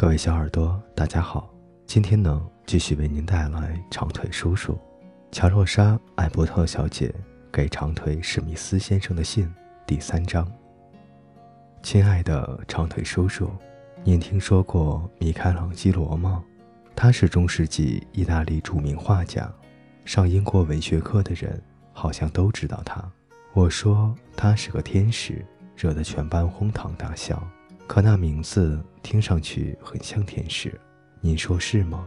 各位小耳朵，大家好。今天呢，继续为您带来长腿叔叔乔洛莎·艾伯特小姐给长腿史密斯先生的信第三章。亲爱的长腿叔叔，您听说过米开朗基罗吗？他是中世纪意大利著名画家，上英国文学课的人好像都知道他。我说他是个天使，惹得全班哄堂大笑。可那名字听上去很像天使，您说是吗？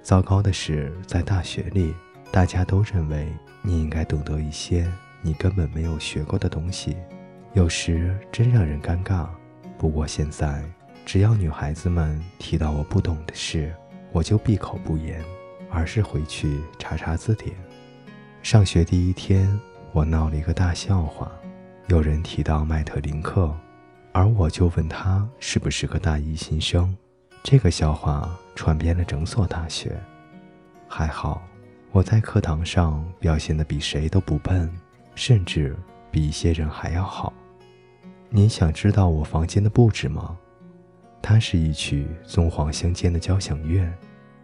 糟糕的是，在大学里，大家都认为你应该懂得一些你根本没有学过的东西，有时真让人尴尬。不过现在，只要女孩子们提到我不懂的事，我就闭口不言，而是回去查查字典。上学第一天，我闹了一个大笑话，有人提到麦特林克。而我就问他是不是个大一新生，这个笑话传遍了整所大学。还好，我在课堂上表现得比谁都不笨，甚至比一些人还要好。你想知道我房间的布置吗？它是一曲棕黄相间的交响乐，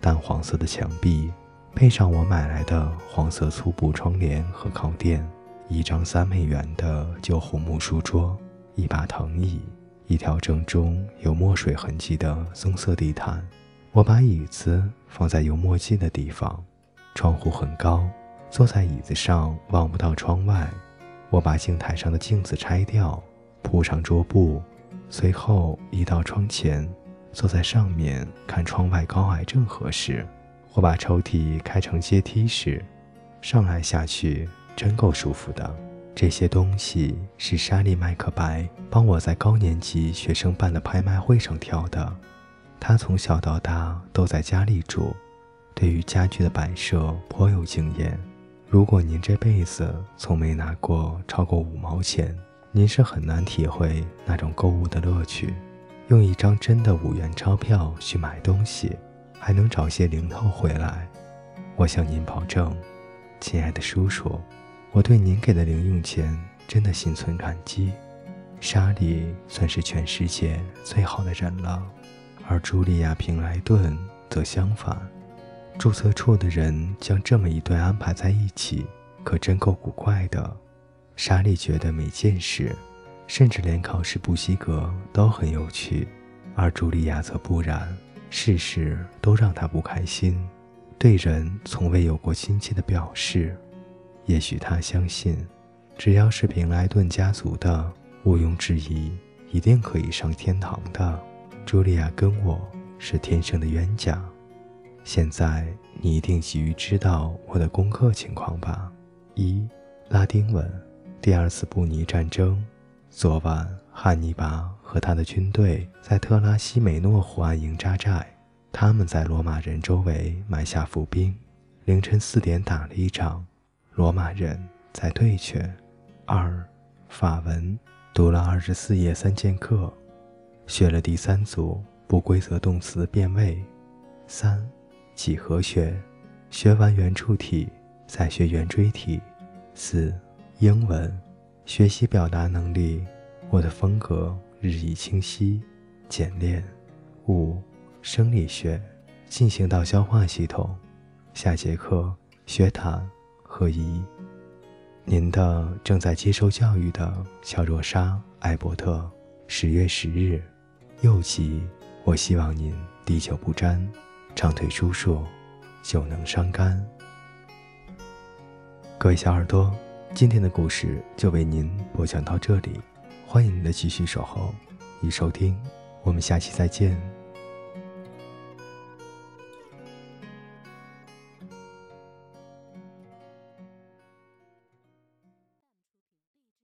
淡黄色的墙壁，配上我买来的黄色粗布窗帘和靠垫，一张三美元的旧红木书桌。一把藤椅，一条正中有墨水痕迹的棕色地毯。我把椅子放在有墨迹的地方。窗户很高，坐在椅子上望不到窗外。我把镜台上的镜子拆掉，铺上桌布，随后移到窗前，坐在上面看窗外高矮正合适。我把抽屉开成阶梯式，上来下去真够舒服的。这些东西是莎莉·麦克白帮我在高年级学生办的拍卖会上挑的。他从小到大都在家里住，对于家具的摆设颇有经验。如果您这辈子从没拿过超过五毛钱，您是很难体会那种购物的乐趣。用一张真的五元钞票去买东西，还能找些零头回来。我向您保证，亲爱的叔叔。我对您给的零用钱真的心存感激。莎莉算是全世界最好的人了，而茱莉亚·平莱顿则相反。注册处的人将这么一对安排在一起，可真够古怪的。莎莉觉得每件事，甚至连考试不及格都很有趣，而茱莉亚则不然，事事都让她不开心，对人从未有过亲切的表示。也许他相信，只要是平莱顿家族的，毋庸置疑，一定可以上天堂的。茱莉亚跟我是天生的冤家。现在你一定急于知道我的功课情况吧？一、拉丁文，第二次布尼战争。昨晚，汉尼拔和他的军队在特拉西梅诺湖岸营扎寨，他们在罗马人周围埋下伏兵，凌晨四点打了一仗。罗马人在对决。二，法文读了二十四页三剑客，学了第三组不规则动词变位。三，几何学学完圆柱体，再学圆锥体。四，英文学习表达能力，我的风格日益清晰简练。五，生理学进行到消化系统，下节课学谈。何怡，您的正在接受教育的乔若莎·艾伯特，十月十日，又急。我希望您滴酒不沾，长腿叔叔，酒能伤肝。各位小耳朵，今天的故事就为您播讲到这里，欢迎您的继续守候与收听，我们下期再见。